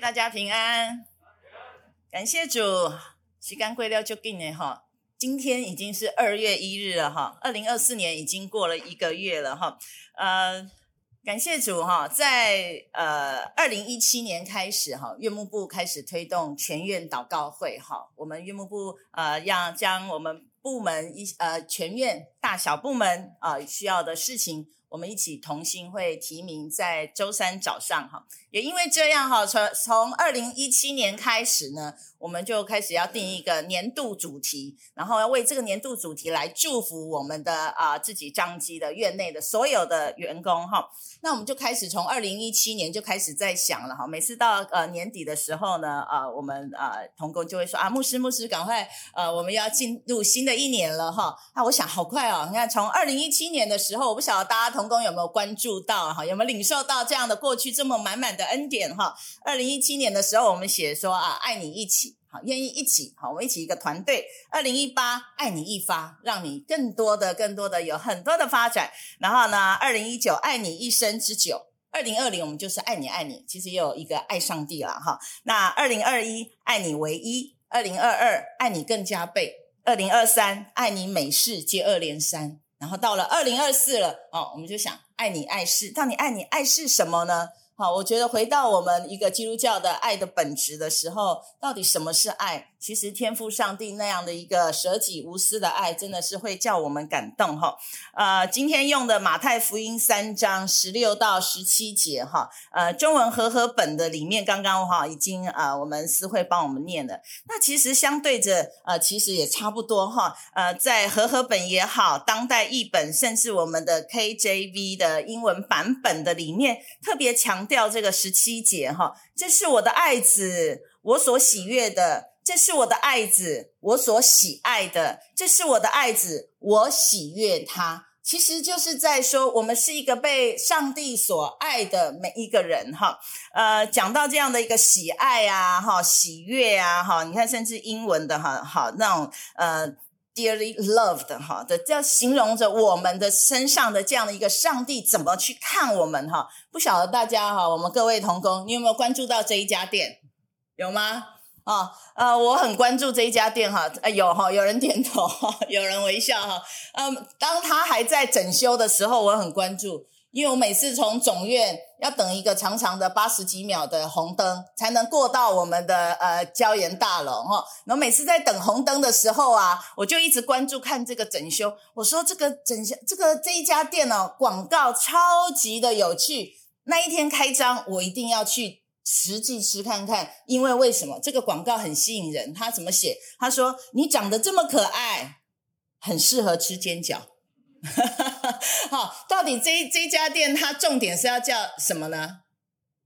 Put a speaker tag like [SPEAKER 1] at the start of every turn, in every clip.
[SPEAKER 1] 大家平安，感谢主，时间过了就紧的哈。今天已经是二月一日了哈，二零二四年已经过了一个月了哈。呃，感谢主哈，在呃二零一七年开始哈，院牧部开始推动全院祷告会哈。我们院牧部呃要将我们部门一呃全院大小部门啊、呃、需要的事情。我们一起同心会提名在周三早上哈，也因为这样哈，从从二零一七年开始呢，我们就开始要定一个年度主题，然后要为这个年度主题来祝福我们的啊自己张基的院内的所有的员工哈。那我们就开始从二零一七年就开始在想了哈，每次到呃年底的时候呢，啊我们啊童工就会说啊牧师牧师赶快呃我们要进入新的一年了哈。那我想好快哦，你看从二零一七年的时候，我不晓得大家童。工有没有关注到哈？有没有领受到这样的过去这么满满的恩典哈？二零一七年的时候，我们写说啊，爱你一起，好，愿意一起，好，我们一起一个团队。二零一八，爱你一发，让你更多的、更多的有很多的发展。然后呢，二零一九，爱你一生之久。二零二零，我们就是爱你爱你，其实也有一个爱上帝了哈。那二零二一，爱你唯一。二零二二，爱你更加倍。二零二三，爱你美事接二连三。然后到了二零二四了，哦，我们就想爱你爱是，到底爱你爱是什么呢？好，我觉得回到我们一个基督教的爱的本质的时候，到底什么是爱？其实天父上帝那样的一个舍己无私的爱，真的是会叫我们感动哈。呃，今天用的马太福音三章十六到十七节哈，呃，中文和合本的里面刚刚哈已经呃我们思慧帮我们念了。那其实相对着呃，其实也差不多哈。呃，在和合本也好，当代译本，甚至我们的 KJV 的英文版本的里面，特别强调这个十七节哈，这是我的爱子，我所喜悦的。这是我的爱子，我所喜爱的。这是我的爱子，我喜悦他。其实就是在说，我们是一个被上帝所爱的每一个人，哈。呃，讲到这样的一个喜爱啊，哈，喜悦啊，哈，你看，甚至英文的哈，好那种呃，dearly loved 哈的，这样形容着我们的身上的这样的一个上帝怎么去看我们哈。不晓得大家哈，我们各位同工，你有没有关注到这一家店？有吗？啊、呃，我很关注这一家店哈，呃、有哈，有人点头，有人微笑哈。嗯，当他还在整修的时候，我很关注，因为我每次从总院要等一个长长的八十几秒的红灯，才能过到我们的呃椒盐大楼哈。然后每次在等红灯的时候啊，我就一直关注看这个整修。我说这个整修，这个这一家店哦，广告超级的有趣。那一天开张，我一定要去。实际吃看看，因为为什么这个广告很吸引人？他怎么写？他说：“你长得这么可爱，很适合吃煎饺。”好，到底这这家店它重点是要叫什么呢？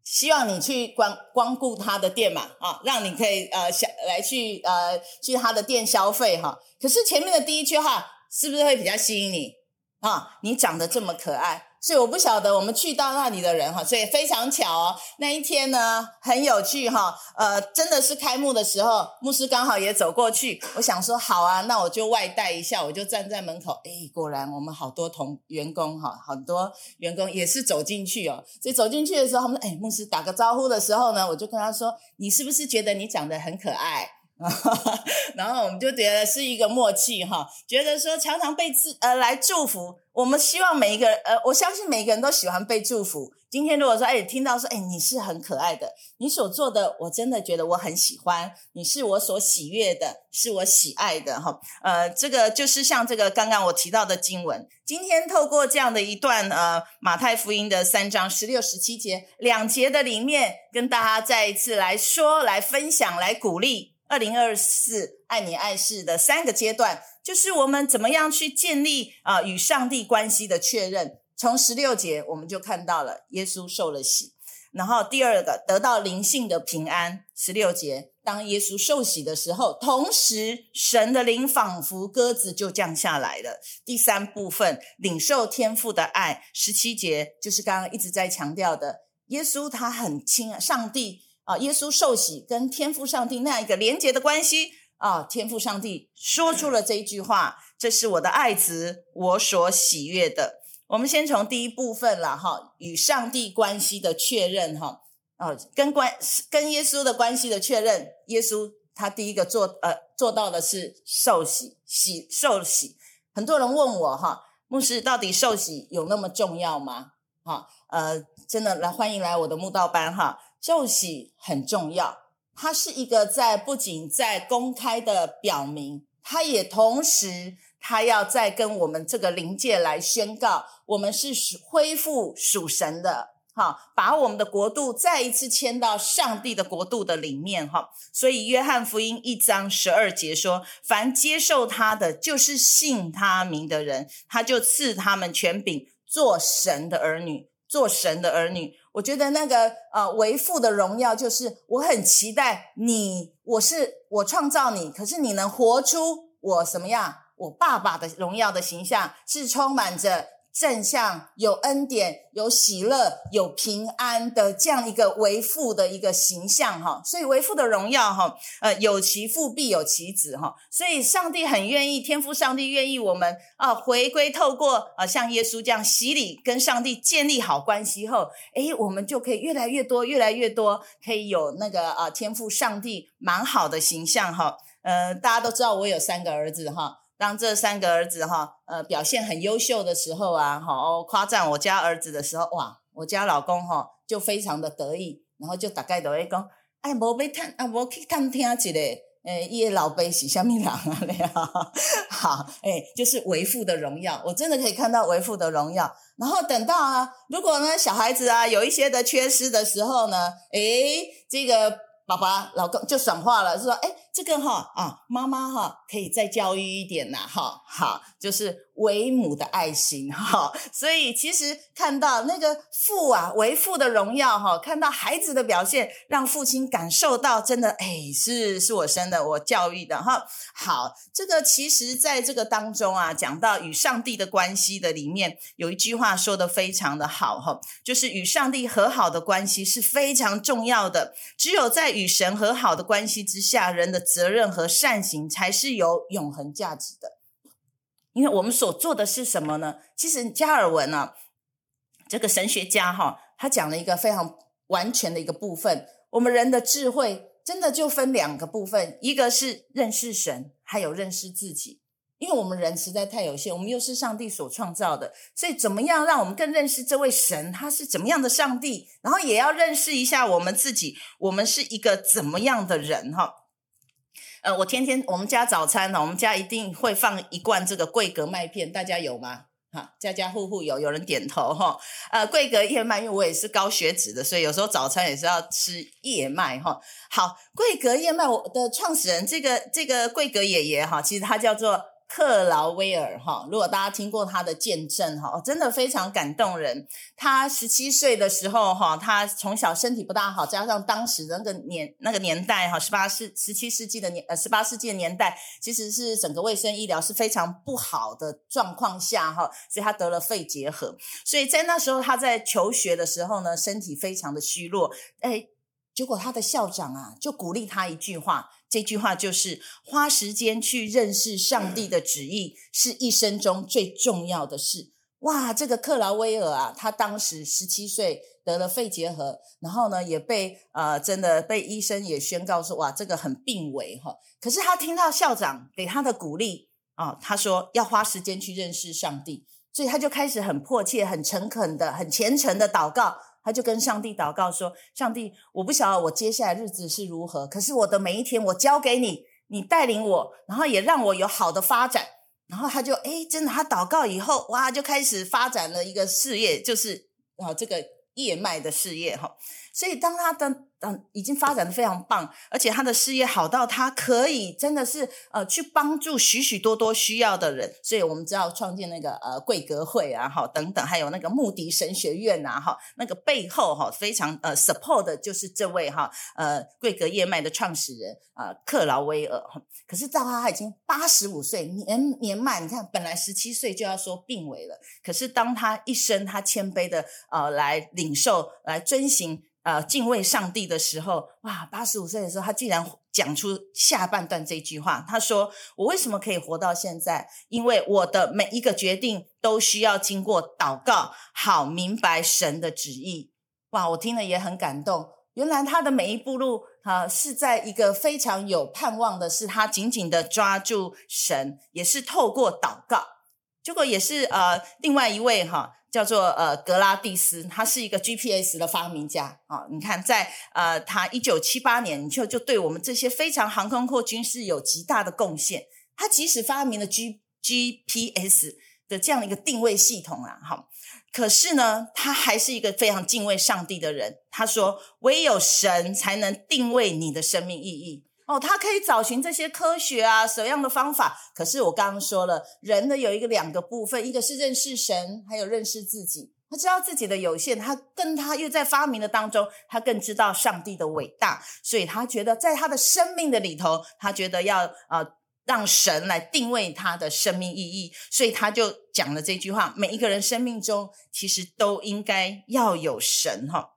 [SPEAKER 1] 希望你去光光顾他的店嘛，啊，让你可以呃想来去呃去他的店消费哈。可是前面的第一句话是不是会比较吸引你啊？你长得这么可爱。所以我不晓得我们去到那里的人哈，所以非常巧哦。那一天呢，很有趣哈，呃，真的是开幕的时候，牧师刚好也走过去。我想说好啊，那我就外带一下，我就站在门口。诶，果然我们好多同员工哈，很多员工也是走进去哦。所以走进去的时候，他们说：“诶，牧师打个招呼的时候呢，我就跟他说：‘你是不是觉得你长得很可爱？’ 然后我们就觉得是一个默契哈，觉得说常常被自呃来祝福。”我们希望每一个人，呃，我相信每一个人都喜欢被祝福。今天如果说，哎，听到说，哎，你是很可爱的，你所做的，我真的觉得我很喜欢，你是我所喜悦的，是我喜爱的，哈，呃，这个就是像这个刚刚我提到的经文，今天透过这样的一段，呃，马太福音的三章十六、十七节两节的里面，跟大家再一次来说、来分享、来鼓励，二零二四爱你爱事的三个阶段。就是我们怎么样去建立啊与上帝关系的确认。从十六节我们就看到了耶稣受了洗，然后第二个得到灵性的平安。十六节，当耶稣受洗的时候，同时神的灵仿佛鸽子就降下来了。第三部分领受天父的爱。十七节就是刚刚一直在强调的，耶稣他很亲上帝啊，耶稣受洗跟天父上帝那样一个连结的关系。啊！天父上帝说出了这一句话：“这是我的爱子，我所喜悦的。”我们先从第一部分了哈，与上帝关系的确认哈。哦，跟关跟耶稣的关系的确认，耶稣他第一个做呃做到的是受洗洗受洗。很多人问我哈，牧师到底受洗有那么重要吗？哈，呃，真的来欢迎来我的慕道班哈，受洗很重要，它是一个在不仅在公开的表明，它也同时它要再跟我们这个灵界来宣告，我们是属恢复属神的。好，把我们的国度再一次迁到上帝的国度的里面哈。所以约翰福音一章十二节说：“凡接受他的，就是信他名的人，他就赐他们权柄，做神的儿女，做神的儿女。”我觉得那个呃为父的荣耀，就是我很期待你，我是我创造你，可是你能活出我什么样？我爸爸的荣耀的形象，是充满着。正向有恩典、有喜乐、有平安的这样一个为父的一个形象哈，所以为父的荣耀哈，呃，有其父必有其子哈，所以上帝很愿意，天父上帝愿意我们啊回归，透过啊像耶稣这样洗礼，跟上帝建立好关系后，诶，我们就可以越来越多、越来越多，可以有那个啊天父上帝蛮好的形象哈。呃，大家都知道我有三个儿子哈。当这三个儿子哈，呃，表现很优秀的时候啊，哈，夸赞我家儿子的时候，哇，我家老公哈就非常的得意，然后就大概都会讲，哎，无要探，啊，无去探听一下，诶，伊的老爸是虾米人啊？好，诶，就是为父的荣耀，我真的可以看到为父的荣耀。然后等到啊，如果呢小孩子啊有一些的缺失的时候呢，诶，这个爸爸老公就爽话了，说，哎。这个哈啊，妈妈哈可以再教育一点呐，哈好，就是为母的爱心哈，所以其实看到那个父啊，为父的荣耀哈，看到孩子的表现，让父亲感受到真的哎，是是我生的，我教育的哈。好，这个其实在这个当中啊，讲到与上帝的关系的里面，有一句话说得非常的好哈，就是与上帝和好的关系是非常重要的，只有在与神和好的关系之下，人的。责任和善行才是有永恒价值的，因为我们所做的是什么呢？其实加尔文啊，这个神学家哈，他讲了一个非常完全的一个部分。我们人的智慧真的就分两个部分，一个是认识神，还有认识自己。因为我们人实在太有限，我们又是上帝所创造的，所以怎么样让我们更认识这位神，他是怎么样的上帝？然后也要认识一下我们自己，我们是一个怎么样的人哈？呃，我天天我们家早餐呢，我们家一定会放一罐这个桂格麦片，大家有吗？哈，家家户户有，有人点头哈。呃，桂格燕麦，因为我也是高血脂的，所以有时候早餐也是要吃燕麦哈。好，桂格燕麦，我的创始人这个这个桂格爷爷哈，其实他叫做。克劳威尔哈，如果大家听过他的见证哈，真的非常感动人。他十七岁的时候哈，他从小身体不大好，加上当时那个年那个年代哈，十八世十七世纪的年呃十八世纪的年代，其实是整个卫生医疗是非常不好的状况下哈，所以他得了肺结核。所以在那时候他在求学的时候呢，身体非常的虚弱。哎，结果他的校长啊就鼓励他一句话。这句话就是花时间去认识上帝的旨意，是一生中最重要的事。哇，这个克劳威尔啊，他当时十七岁得了肺结核，然后呢也被呃真的被医生也宣告说，哇，这个很病危哈。可是他听到校长给他的鼓励啊、他说要花时间去认识上帝，所以他就开始很迫切、很诚恳的、很虔诚的祷告。他就跟上帝祷告说：“上帝，我不晓得我接下来日子是如何，可是我的每一天我交给你，你带领我，然后也让我有好的发展。”然后他就诶，真的，他祷告以后，哇，就开始发展了一个事业，就是啊，这个叶脉的事业哈。所以当他的。嗯，已经发展得非常棒，而且他的事业好到他可以真的是呃去帮助许许多多需要的人，所以我们知道创建那个呃贵格会啊，哈等等，还有那个穆迪神学院啊，哈那个背后哈非常呃 support 的就是这位哈呃贵格燕麦的创始人啊、呃、克劳威尔。可是到他已经八十五岁年年迈，你看本来十七岁就要说病危了，可是当他一生他谦卑的呃来领受来遵行。呃，敬畏上帝的时候，哇，八十五岁的时候，他竟然讲出下半段这句话。他说：“我为什么可以活到现在？因为我的每一个决定都需要经过祷告，好明白神的旨意。”哇，我听了也很感动。原来他的每一步路啊，是在一个非常有盼望的，是他紧紧的抓住神，也是透过祷告。结果也是呃，另外一位哈、叫做呃格拉蒂斯，他是一个 GPS 的发明家啊。你看在，呃他一九七八年就就对我们这些非常航空或军事有极大的贡献。他即使发明了 G GPS 的这样一个定位系统啊，好。可是呢，他还是一个非常敬畏上帝的人。他说：“唯有神才能定位你的生命意义。”哦，他可以找寻这些科学啊，什么样的方法？可是我刚刚说了，人呢有一个两个部分，一个是认识神，还有认识自己。他知道自己的有限，他跟他又在发明的当中，他更知道上帝的伟大，所以他觉得在他的生命的里头，他觉得要。呃让神来定位他的生命意义，所以他就讲了这句话：每一个人生命中其实都应该要有神哈。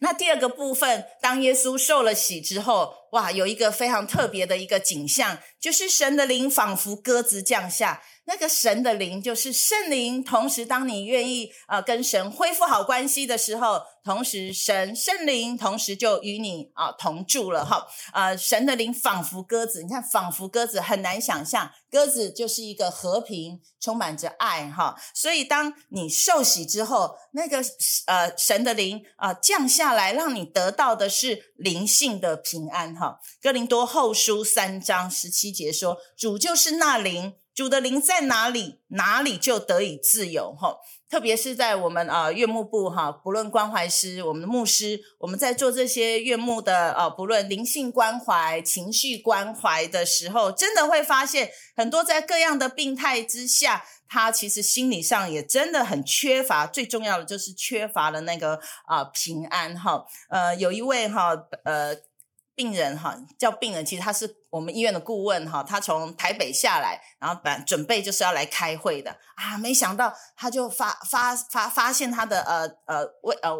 [SPEAKER 1] 那第二个部分，当耶稣受了洗之后，哇，有一个非常特别的一个景象，就是神的灵仿佛鸽子降下。那个神的灵就是圣灵，同时当你愿意、呃、跟神恢复好关系的时候，同时神圣灵同时就与你啊、同住了哈。呃，神的灵仿佛鸽子，你看仿佛鸽子很难想象，鸽子就是一个和平，充满着爱哈。所以当你受洗之后，那个呃神的灵啊、降下来，让你得到的是灵性的平安哈。哥林多后书三章十七节说：“主就是那灵。”主的灵在哪里，哪里就得以自由。哈，特别是在我们啊，院牧部哈，不论关怀师，我们的牧师，我们在做这些院牧的啊，不论灵性关怀、情绪关怀的时候，真的会发现很多在各样的病态之下，他其实心理上也真的很缺乏。最重要的就是缺乏了那个啊平安。哈，呃，有一位哈，呃。病人哈叫病人，其实他是我们医院的顾问哈，他从台北下来，然后本准备就是要来开会的啊，没想到他就发发发发现他的呃呃胃呃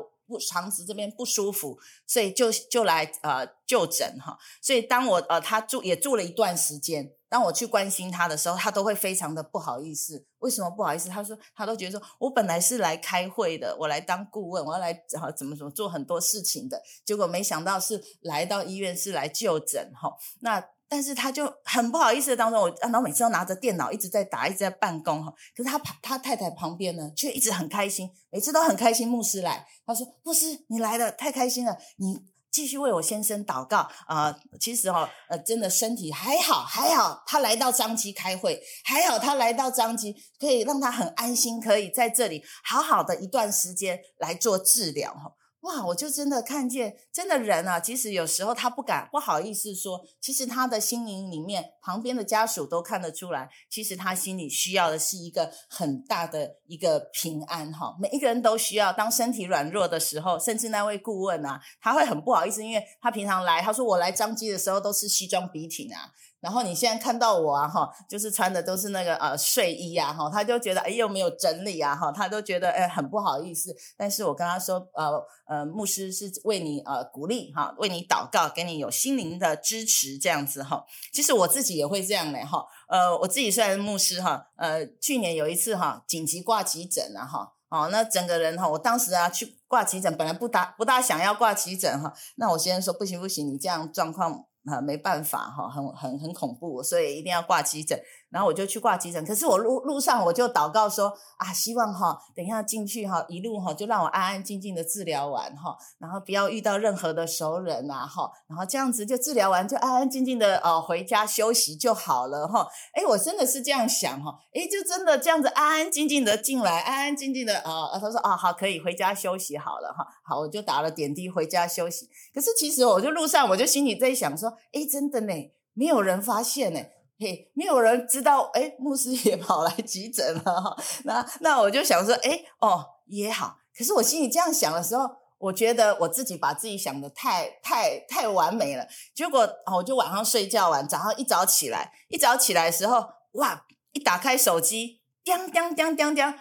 [SPEAKER 1] 肠子这边不舒服，所以就就来呃就诊哈，所以当我呃他住也住了一段时间。当我去关心他的时候，他都会非常的不好意思。为什么不好意思？他说他都觉得说，我本来是来开会的，我来当顾问，我要来怎么怎么做很多事情的。结果没想到是来到医院是来就诊哈。那但是他就很不好意思的当中，我然后每次都拿着电脑一直在打，一直在办公哈。可是他他太太旁边呢，却一直很开心，每次都很开心。牧师来，他说牧师你来了，太开心了，你。继续为我先生祷告啊、呃！其实哈、哦，呃，真的身体还好，还好。他来到张基开会，还好他来到张基，可以让他很安心，可以在这里好好的一段时间来做治疗哈。哇！我就真的看见，真的人啊，即使有时候他不敢、不好意思说，其实他的心灵里面，旁边的家属都看得出来，其实他心里需要的是一个很大的一个平安哈。每一个人都需要，当身体软弱的时候，甚至那位顾问啊，他会很不好意思，因为他平常来，他说我来彰基的时候都是西装笔挺啊。然后你现在看到我啊，哈，就是穿的都是那个呃睡衣啊，哈，他就觉得哎又没有整理啊，哈，他都觉得哎很不好意思。但是我跟他说，呃呃，牧师是为你呃鼓励哈，为你祷告，给你有心灵的支持这样子哈。其实我自己也会这样嘞哈，呃，我自己虽然是牧师哈，呃，去年有一次哈紧急挂急诊啊哈，哦，那整个人哈，我当时啊去挂急诊，本来不大不大想要挂急诊哈，那我先生说不行不行，你这样状况。啊，没办法哈，很很很恐怖，所以一定要挂急诊。然后我就去挂急诊，可是我路路上我就祷告说啊，希望哈，等一下进去哈，一路哈就让我安安静静的治疗完哈，然后不要遇到任何的熟人呐哈，然后这样子就治疗完就安安静静的哦回家休息就好了哈。诶，我真的是这样想哈，诶，就真的这样子安安静静的进来，安安静静的啊，他说啊好，可以回家休息好了哈，好，我就打了点滴回家休息。可是其实我就路上我就心里在想说，诶，真的呢，没有人发现呢。嘿，没有人知道，哎，牧师也 跑来急诊了。那那我就想说，哎，哦，也好。可是我心里这样想的时候，我觉得我自己把自己想得太太太完美了。结果我就晚上睡觉完，早上一早起来，一早起来的时候，哇，一打开手机，叮叮叮叮叮，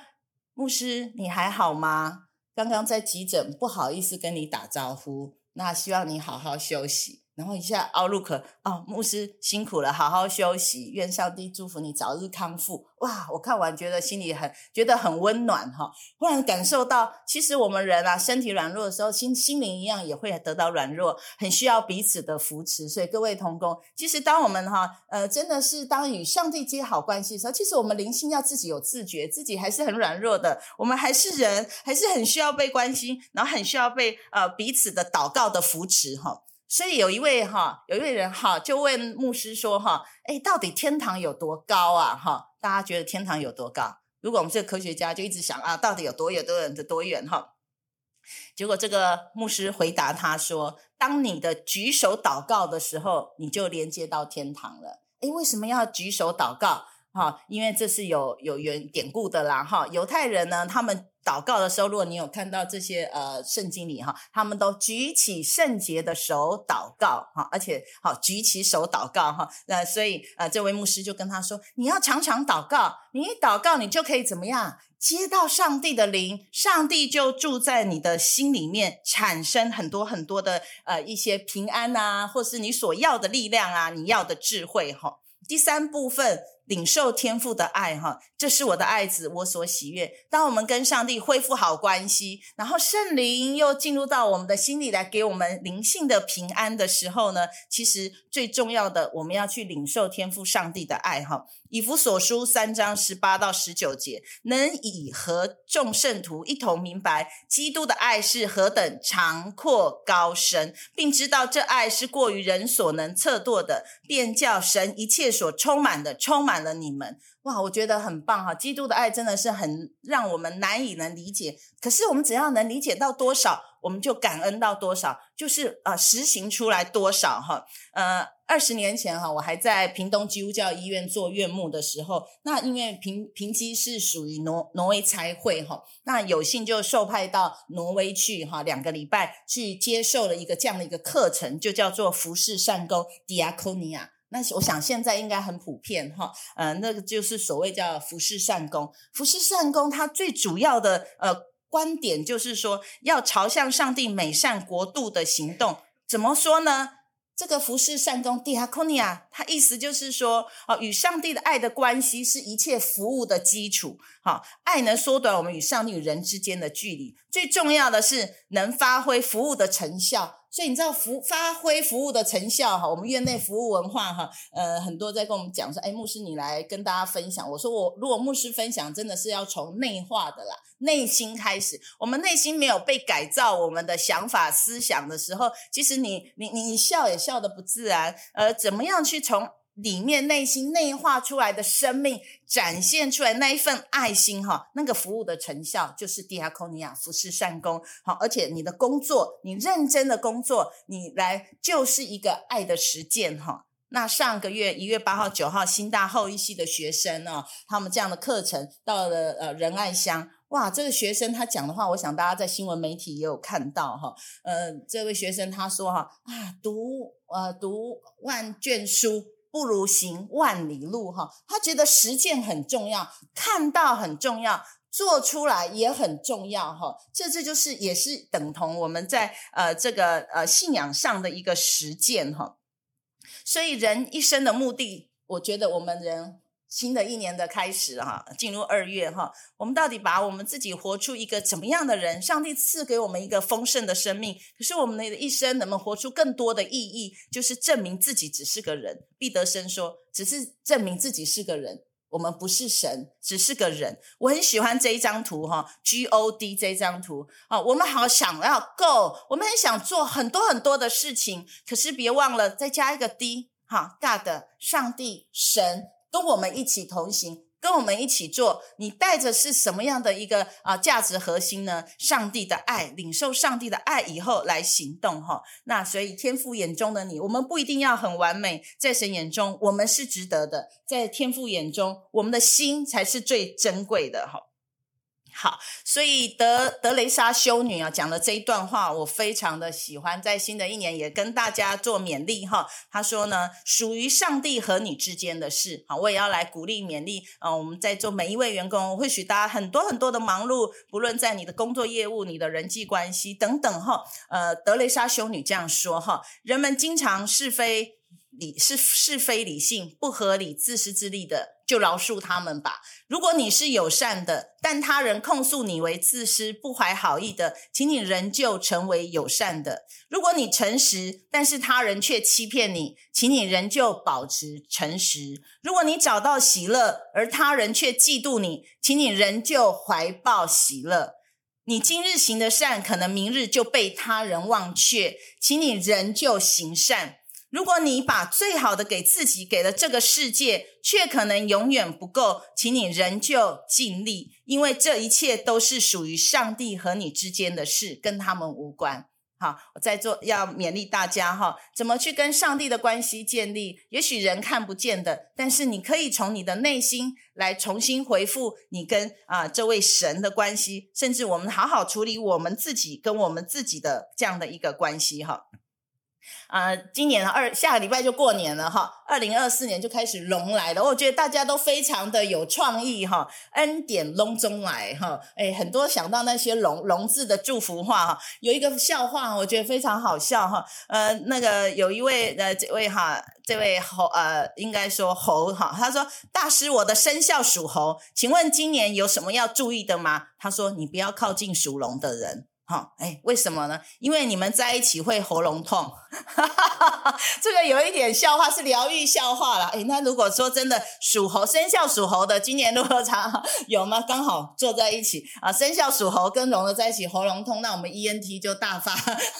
[SPEAKER 1] 牧师你还好吗？刚刚在急诊，不好意思跟你打招呼。那希望你好好休息。然后一下，Outlook 哦，牧师辛苦了，好好休息，愿上帝祝福你早日康复。哇，我看完觉得心里很觉得很温暖哈，忽然感受到，其实我们人啊，身体软弱的时候，心心灵一样也会得到软弱，很需要彼此的扶持。所以各位同工，其实当我们哈呃真的是当与上帝接好关系的时候，其实我们灵性要自己有自觉，自己还是很软弱的，我们还是人，还是很需要被关心，然后很需要被呃彼此的祷告的扶持哈。所以有一位哈，有一位人哈，就问牧师说哈，诶，到底天堂有多高啊？哈，大家觉得天堂有多高？如果我们这个科学家就一直想啊，到底有多远、多远的多远？哈，结果这个牧师回答他说，当你的举手祷告的时候，你就连接到天堂了。诶，为什么要举手祷告？哈，因为这是有有原典故的啦。哈，犹太人呢，他们。祷告的时候，如果你有看到这些呃圣经里哈，他们都举起圣洁的手祷告哈，而且好举起手祷告哈，那所以呃这位牧师就跟他说，你要常常祷告，你一祷告你就可以怎么样接到上帝的灵，上帝就住在你的心里面，产生很多很多的呃一些平安啊，或是你所要的力量啊，你要的智慧哈。第三部分。领受天父的爱，哈，这是我的爱子，我所喜悦。当我们跟上帝恢复好关系，然后圣灵又进入到我们的心里来，给我们灵性的平安的时候呢，其实最重要的，我们要去领受天父上帝的爱，哈。以弗所书三章十八到十九节，能以和众圣徒一同明白基督的爱是何等长阔高深，并知道这爱是过于人所能测度的，便叫神一切所充满的充满了你们。哇，我觉得很棒哈！基督的爱真的是很让我们难以能理解，可是我们只要能理解到多少，我们就感恩到多少，就是呃实行出来多少哈，呃。二十年前哈，我还在屏东基督教医院做院牧的时候，那因为屏屏基是属于挪挪威差会哈，那有幸就受派到挪威去哈，两个礼拜去接受了一个这样的一个课程，就叫做服事善工 Diaconia。那我想现在应该很普遍哈，呃，那个就是所谓叫服事善工。服事善工它最主要的呃观点就是说，要朝向上帝美善国度的行动，怎么说呢？这个服事善工 Diaconia，它意思就是说，哦，与上帝的爱的关系是一切服务的基础。好，爱能缩短我们与上帝与人之间的距离。最重要的是能发挥服务的成效。所以你知道服发挥服务的成效哈，我们院内服务文化哈，呃，很多在跟我们讲说，哎，牧师你来跟大家分享。我说我如果牧师分享，真的是要从内化的啦，内心开始。我们内心没有被改造，我们的想法思想的时候，其实你你你笑也笑得不自然。呃，怎么样去从？里面内心内化出来的生命，展现出来那一份爱心哈，那个服务的成效就是 Diaconia 服侍善工好，而且你的工作，你认真的工作，你来就是一个爱的实践哈。那上个月一月八号九号，新大后一系的学生呢，他们这样的课程到了呃仁爱乡，哇，这个学生他讲的话，我想大家在新闻媒体也有看到哈，呃，这位学生他说哈啊，读呃读万卷书。不如行万里路哈，他觉得实践很重要，看到很重要，做出来也很重要哈。这这就是也是等同我们在呃这个呃信仰上的一个实践哈。所以人一生的目的，我觉得我们人。新的一年的开始哈，进入二月哈，我们到底把我们自己活出一个怎么样的人？上帝赐给我们一个丰盛的生命，可是我们的一生能不能活出更多的意义？就是证明自己只是个人。毕德生说，只是证明自己是个人，我们不是神，只是个人。我很喜欢这一张图哈，G O D 这张图啊，我们好想要 Go，我们很想做很多很多的事情，可是别忘了再加一个 D 哈，God，上帝神。跟我们一起同行，跟我们一起做。你带着是什么样的一个啊、价值核心呢？上帝的爱，领受上帝的爱以后来行动哈。那所以天父眼中的你，我们不一定要很完美，在神眼中我们是值得的，在天父眼中，我们的心才是最珍贵的哈。好，所以德德雷莎修女啊讲的这一段话，我非常的喜欢，在新的一年也跟大家做勉励哈。她说呢，属于上帝和你之间的事，好，我也要来鼓励勉励啊。我们在座每一位员工，或许大家很多很多的忙碌，不论在你的工作业务、你的人际关系等等哈。呃，德雷莎修女这样说哈，人们经常是非。理是是非理性不合理自私自利的，就饶恕他们吧。如果你是友善的，但他人控诉你为自私不怀好意的，请你仍旧成为友善的。如果你诚实，但是他人却欺骗你，请你仍旧保持诚实。如果你找到喜乐，而他人却嫉妒你，请你仍旧怀抱喜乐。你今日行的善，可能明日就被他人忘却，请你仍旧行善。如果你把最好的给自己，给了这个世界，却可能永远不够，请你仍旧尽力，因为这一切都是属于上帝和你之间的事，跟他们无关。好，我在做要勉励大家哈，怎么去跟上帝的关系建立？也许人看不见的，但是你可以从你的内心来重新回复你跟啊这位神的关系，甚至我们好好处理我们自己跟我们自己的这样的一个关系哈。啊、今年二下个礼拜就过年了哈，二零二四年就开始龙来了，我觉得大家都非常的有创意哈，恩典龙中来哈，哎，很多想到那些龙龙字的祝福话哈，有一个笑话我觉得非常好笑哈，呃，那个有一位呃这位哈，这位猴呃应该说猴哈，他说大师我的生肖属猴，请问今年有什么要注意的吗？他说你不要靠近属龙的人。好，哎，为什么呢？因为你们在一起会喉咙痛，这个有一点笑话，是疗愈笑话了。哎，那如果说真的属猴生肖属猴的，今年如何长有吗？刚好坐在一起啊，生肖属猴跟龙的在一起喉咙痛，那我们 ENT 就大发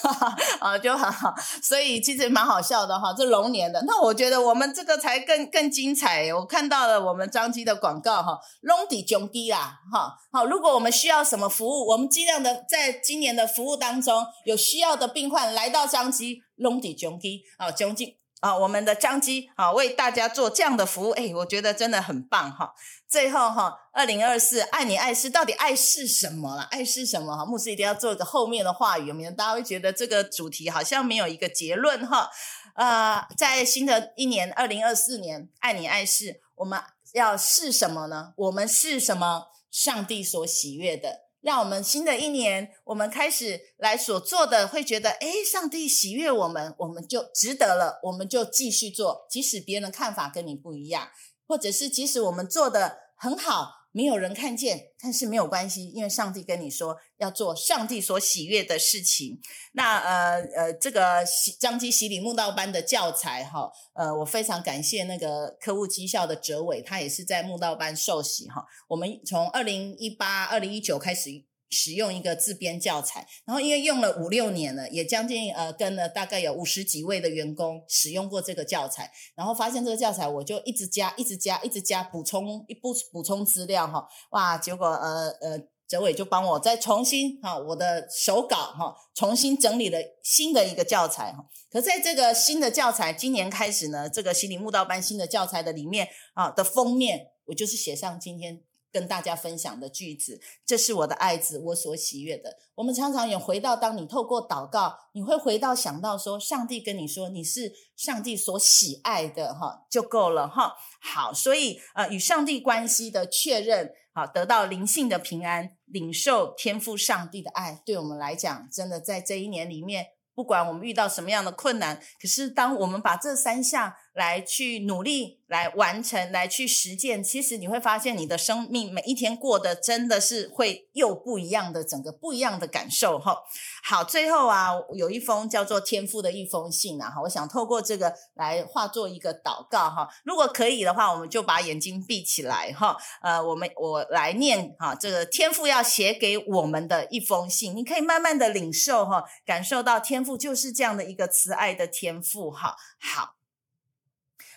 [SPEAKER 1] 啊，就很好。所以其实蛮好笑的哈，这龙年的，那我觉得我们这个才更更精彩。我看到了我们张机的广告哈，龙底中低啦哈。好，如果我们需要什么服务，我们尽量的在今今年的服务当中，有需要的病患来到张基龙底中基啊，中基啊，我们的张基啊，为大家做这样的服务，哎，我觉得真的很棒哈。最后哈，二零二四爱你爱是到底爱是什么了？爱是什么哈？牧师一定要做一个后面的话语，免得大家会觉得这个主题好像没有一个结论哈。呃，在新的一年二零二四年，爱你爱是我们要是什么呢？我们是什么？上帝所喜悦的。让我们新的一年，我们开始来所做的，会觉得，诶，上帝喜悦我们，我们就值得了，我们就继续做，即使别人的看法跟你不一样，或者是即使我们做的很好。没有人看见，但是没有关系，因为上帝跟你说要做上帝所喜悦的事情。那呃呃，这个张基洗礼慕道班的教材哈，呃，我非常感谢那个科务绩效的哲伟，他也是在慕道班受洗哈。我们从二零一八、二零一九开始。使用一个自编教材，然后因为用了五六年了，也将近呃跟了大概有五十几位的员工使用过这个教材，然后发现这个教材我就一直加，一直加，一直加补充一补补充资料哈，哇，结果呃呃，哲伟就帮我再重新哈我的手稿哈重新整理了新的一个教材哈，可在这个新的教材今年开始呢，这个心理慕道班新的教材的里面啊的封面，我就是写上今天。跟大家分享的句子，这是我的爱子，我所喜悦的。我们常常也回到，当你透过祷告，你会回到想到说，上帝跟你说你是上帝所喜爱的，哈，就够了，哈。好，所以呃，与上帝关系的确认，好，得到灵性的平安，领受天赋上帝的爱，对我们来讲，真的在这一年里面，不管我们遇到什么样的困难，可是当我们把这三项来去努力。来完成，来去实践，其实你会发现你的生命每一天过得真的是会又不一样的，整个不一样的感受哈。好，最后啊，有一封叫做天赋的一封信啊哈，我想透过这个来化作一个祷告哈。如果可以的话，我们就把眼睛闭起来哈。呃，我们我来念哈，这个天赋要写给我们的一封信，你可以慢慢的领受哈，感受到天赋就是这样的一个慈爱的天赋哈。好。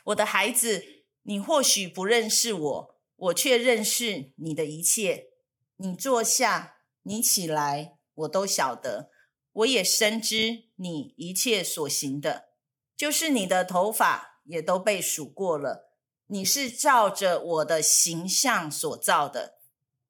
[SPEAKER 1] 我的孩子，你或许不认识我，我却认识你的一切。你坐下，你起来，我都晓得。我也深知你一切所行的，就是你的头发也都被数过了。你是照着我的形象所造的，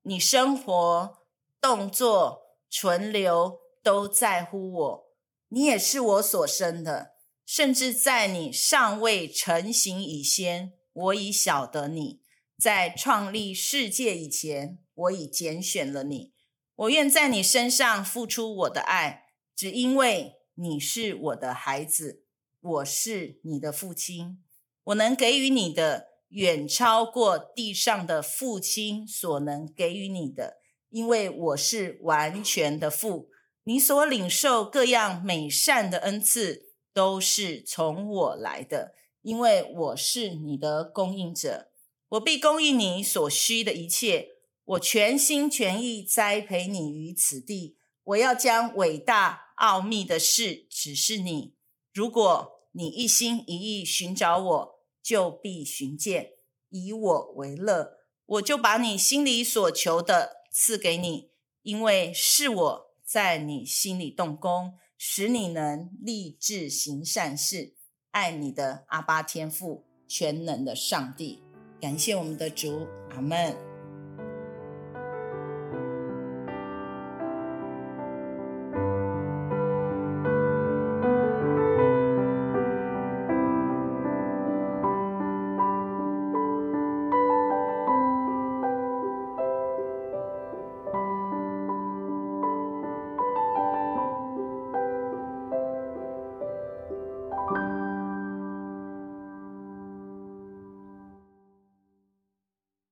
[SPEAKER 1] 你生活动作、存留都在乎我。你也是我所生的，甚至在你尚未成形以先，我已晓得你；在创立世界以前，我已拣选了你。我愿在你身上付出我的爱，只因为你是我的孩子，我是你的父亲。我能给予你的，远超过地上的父亲所能给予你的，因为我是完全的父。你所领受各样美善的恩赐，都是从我来的，因为我是你的供应者。我必供应你所需的一切。我全心全意栽培你于此地，我要将伟大奥秘的事指示你。如果你一心一意寻找我，就必寻见。以我为乐，我就把你心里所求的赐给你，因为是我在你心里动工，使你能立志行善事，爱你的阿巴天父，全能的上帝。感谢我们的主，阿门。